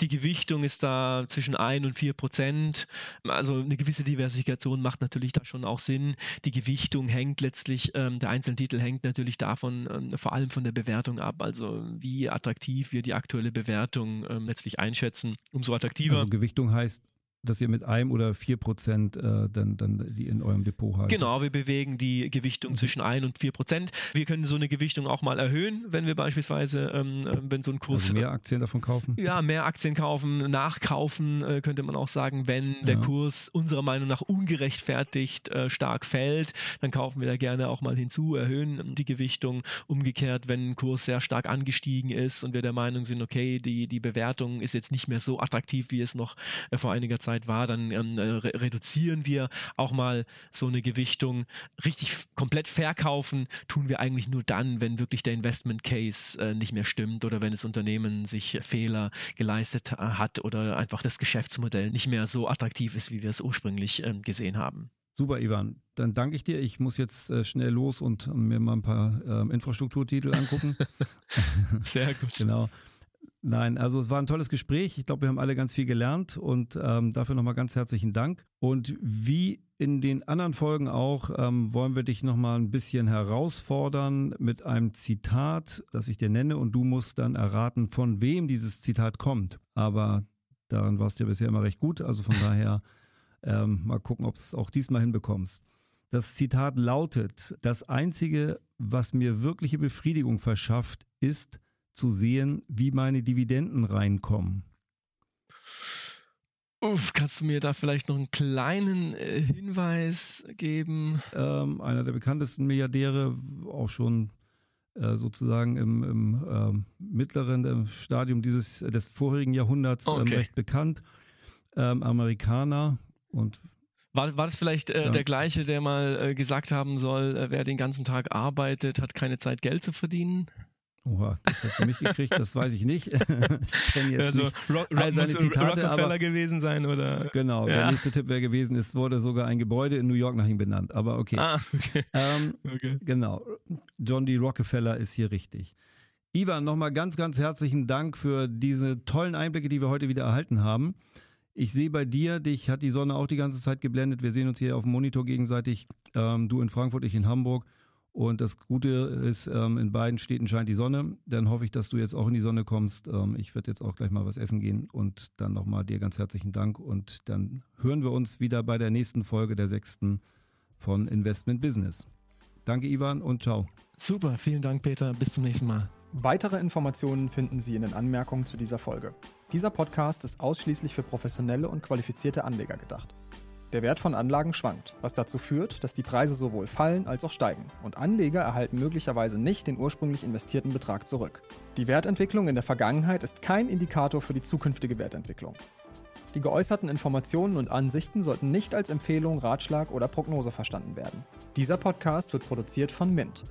Die Gewichtung ist da zwischen 1 und 4 Prozent. Also eine gewisse Diversifikation macht natürlich da schon auch Sinn. Die Gewichtung hängt letztlich, ähm, der einzelne Titel hängt natürlich davon, ähm, vor allem von der Bewertung ab. Also wie attraktiv wir die aktuelle Bewertung ähm, letztlich einschätzen, umso attraktiver. Also Gewichtung heißt dass ihr mit einem oder vier Prozent äh, dann, dann die in eurem Depot haltet. Genau, wir bewegen die Gewichtung mhm. zwischen ein und vier Prozent. Wir können so eine Gewichtung auch mal erhöhen, wenn wir beispielsweise, ähm, äh, wenn so ein Kurs. Also mehr Aktien davon kaufen? Ja, mehr Aktien kaufen, nachkaufen, äh, könnte man auch sagen, wenn der ja. Kurs unserer Meinung nach ungerechtfertigt äh, stark fällt, dann kaufen wir da gerne auch mal hinzu, erhöhen die Gewichtung. Umgekehrt, wenn ein Kurs sehr stark angestiegen ist und wir der Meinung sind, okay, die, die Bewertung ist jetzt nicht mehr so attraktiv, wie es noch äh, vor einiger Zeit Zeit war, dann ähm, re reduzieren wir auch mal so eine Gewichtung. Richtig komplett verkaufen tun wir eigentlich nur dann, wenn wirklich der Investment Case äh, nicht mehr stimmt oder wenn das Unternehmen sich Fehler geleistet hat oder einfach das Geschäftsmodell nicht mehr so attraktiv ist, wie wir es ursprünglich ähm, gesehen haben. Super, Ivan. Dann danke ich dir. Ich muss jetzt äh, schnell los und mir mal ein paar äh, Infrastrukturtitel angucken. Sehr gut. genau. Nein, also es war ein tolles Gespräch. Ich glaube, wir haben alle ganz viel gelernt und ähm, dafür nochmal ganz herzlichen Dank. Und wie in den anderen Folgen auch, ähm, wollen wir dich nochmal ein bisschen herausfordern mit einem Zitat, das ich dir nenne und du musst dann erraten, von wem dieses Zitat kommt. Aber daran warst du ja bisher immer recht gut, also von daher ähm, mal gucken, ob es auch diesmal hinbekommst. Das Zitat lautet, das Einzige, was mir wirkliche Befriedigung verschafft, ist, zu sehen, wie meine Dividenden reinkommen. Uff, kannst du mir da vielleicht noch einen kleinen äh, Hinweis geben? Ähm, einer der bekanntesten Milliardäre, auch schon äh, sozusagen im, im äh, mittleren im Stadium dieses des vorherigen Jahrhunderts ähm, okay. recht bekannt, ähm, Amerikaner und war, war das vielleicht äh, ja. der gleiche, der mal äh, gesagt haben soll, äh, wer den ganzen Tag arbeitet, hat keine Zeit, Geld zu verdienen? Oha, jetzt hast du mich gekriegt, das weiß ich nicht. ich kenne jetzt also, nicht Ro all seine Zitate. Rockefeller aber, gewesen sein oder? Genau, ja. der nächste Tipp wäre gewesen, es wurde sogar ein Gebäude in New York nach ihm benannt, aber okay. Ah, okay. Ähm, okay. Genau, John D. Rockefeller ist hier richtig. Ivan, nochmal ganz, ganz herzlichen Dank für diese tollen Einblicke, die wir heute wieder erhalten haben. Ich sehe bei dir, dich hat die Sonne auch die ganze Zeit geblendet. Wir sehen uns hier auf dem Monitor gegenseitig. Ähm, du in Frankfurt, ich in Hamburg. Und das Gute ist, ähm, in beiden Städten scheint die Sonne. Dann hoffe ich, dass du jetzt auch in die Sonne kommst. Ähm, ich werde jetzt auch gleich mal was essen gehen und dann nochmal dir ganz herzlichen Dank. Und dann hören wir uns wieder bei der nächsten Folge der sechsten von Investment Business. Danke, Ivan, und ciao. Super, vielen Dank, Peter. Bis zum nächsten Mal. Weitere Informationen finden Sie in den Anmerkungen zu dieser Folge. Dieser Podcast ist ausschließlich für professionelle und qualifizierte Anleger gedacht. Der Wert von Anlagen schwankt, was dazu führt, dass die Preise sowohl fallen als auch steigen und Anleger erhalten möglicherweise nicht den ursprünglich investierten Betrag zurück. Die Wertentwicklung in der Vergangenheit ist kein Indikator für die zukünftige Wertentwicklung. Die geäußerten Informationen und Ansichten sollten nicht als Empfehlung, Ratschlag oder Prognose verstanden werden. Dieser Podcast wird produziert von Mint.